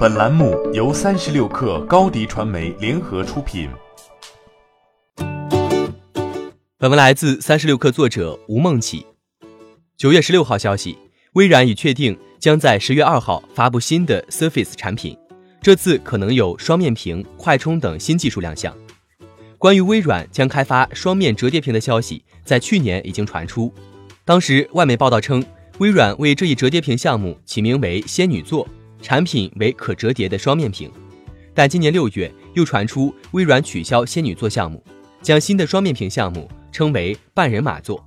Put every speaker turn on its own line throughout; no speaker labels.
本栏目由三十六氪高低传媒联合出品。
本文来自三十六氪作者吴梦起。九月十六号消息，微软已确定将在十月二号发布新的 Surface 产品，这次可能有双面屏、快充等新技术亮相。关于微软将开发双面折叠屏的消息，在去年已经传出。当时外媒报道称，微软为这一折叠屏项目起名为“仙女座”。产品为可折叠的双面屏，但今年六月又传出微软取消仙女座项目，将新的双面屏项目称为半人马座。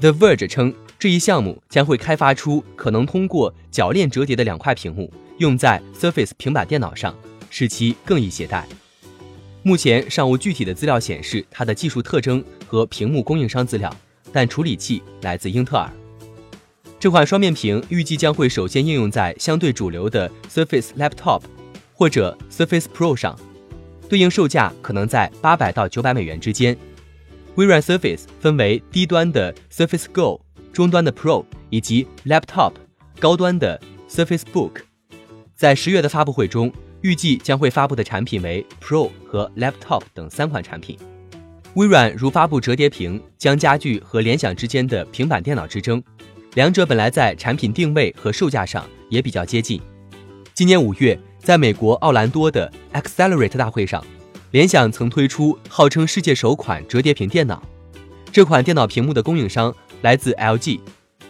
The Verge 称这一项目将会开发出可能通过铰链折叠的两块屏幕，用在 Surface 平板电脑上，使其更易携带。目前尚无具体的资料显示它的技术特征和屏幕供应商资料，但处理器来自英特尔。这款双面屏预计将会首先应用在相对主流的 Surface Laptop 或者 Surface Pro 上，对应售价可能在八百到九百美元之间。微软 Surface 分为低端的 Surface Go、中端的 Pro 以及 Laptop 高端的 Surface Book。在十月的发布会中，预计将会发布的产品为 Pro 和 Laptop 等三款产品。微软如发布折叠屏，将加剧和联想之间的平板电脑之争。两者本来在产品定位和售价上也比较接近。今年五月，在美国奥兰多的 Accelerate 大会上，联想曾推出号称世界首款折叠屏电脑。这款电脑屏幕的供应商来自 LG，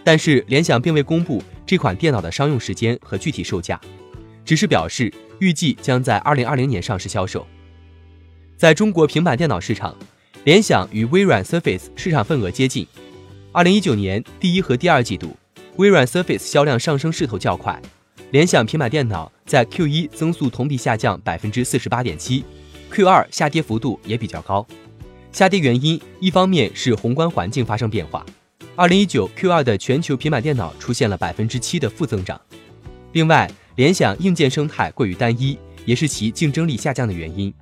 但是联想并未公布这款电脑的商用时间和具体售价，只是表示预计将在二零二零年上市销售。在中国平板电脑市场，联想与微软 Surface 市场份额接近。二零一九年第一和第二季度，微软 Surface 销量上升势头较快，联想平板电脑在 Q 一增速同比下降百分之四十八点七，Q 二下跌幅度也比较高。下跌原因一方面是宏观环境发生变化，二零一九 Q 二的全球平板电脑出现了百分之七的负增长。另外，联想硬件生态过于单一，也是其竞争力下降的原因。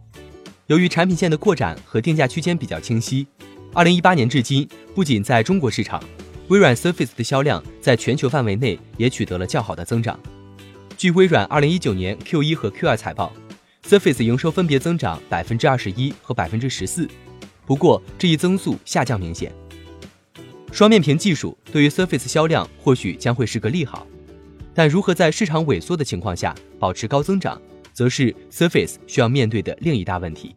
由于产品线的扩展和定价区间比较清晰。二零一八年至今，不仅在中国市场，微软 Surface 的销量在全球范围内也取得了较好的增长。据微软二零一九年 Q 一和 Q 二财报，Surface 营收分别增长百分之二十一和百分之十四，不过这一增速下降明显。双面屏技术对于 Surface 销量或许将会是个利好，但如何在市场萎缩的情况下保持高增长，则是 Surface 需要面对的另一大问题。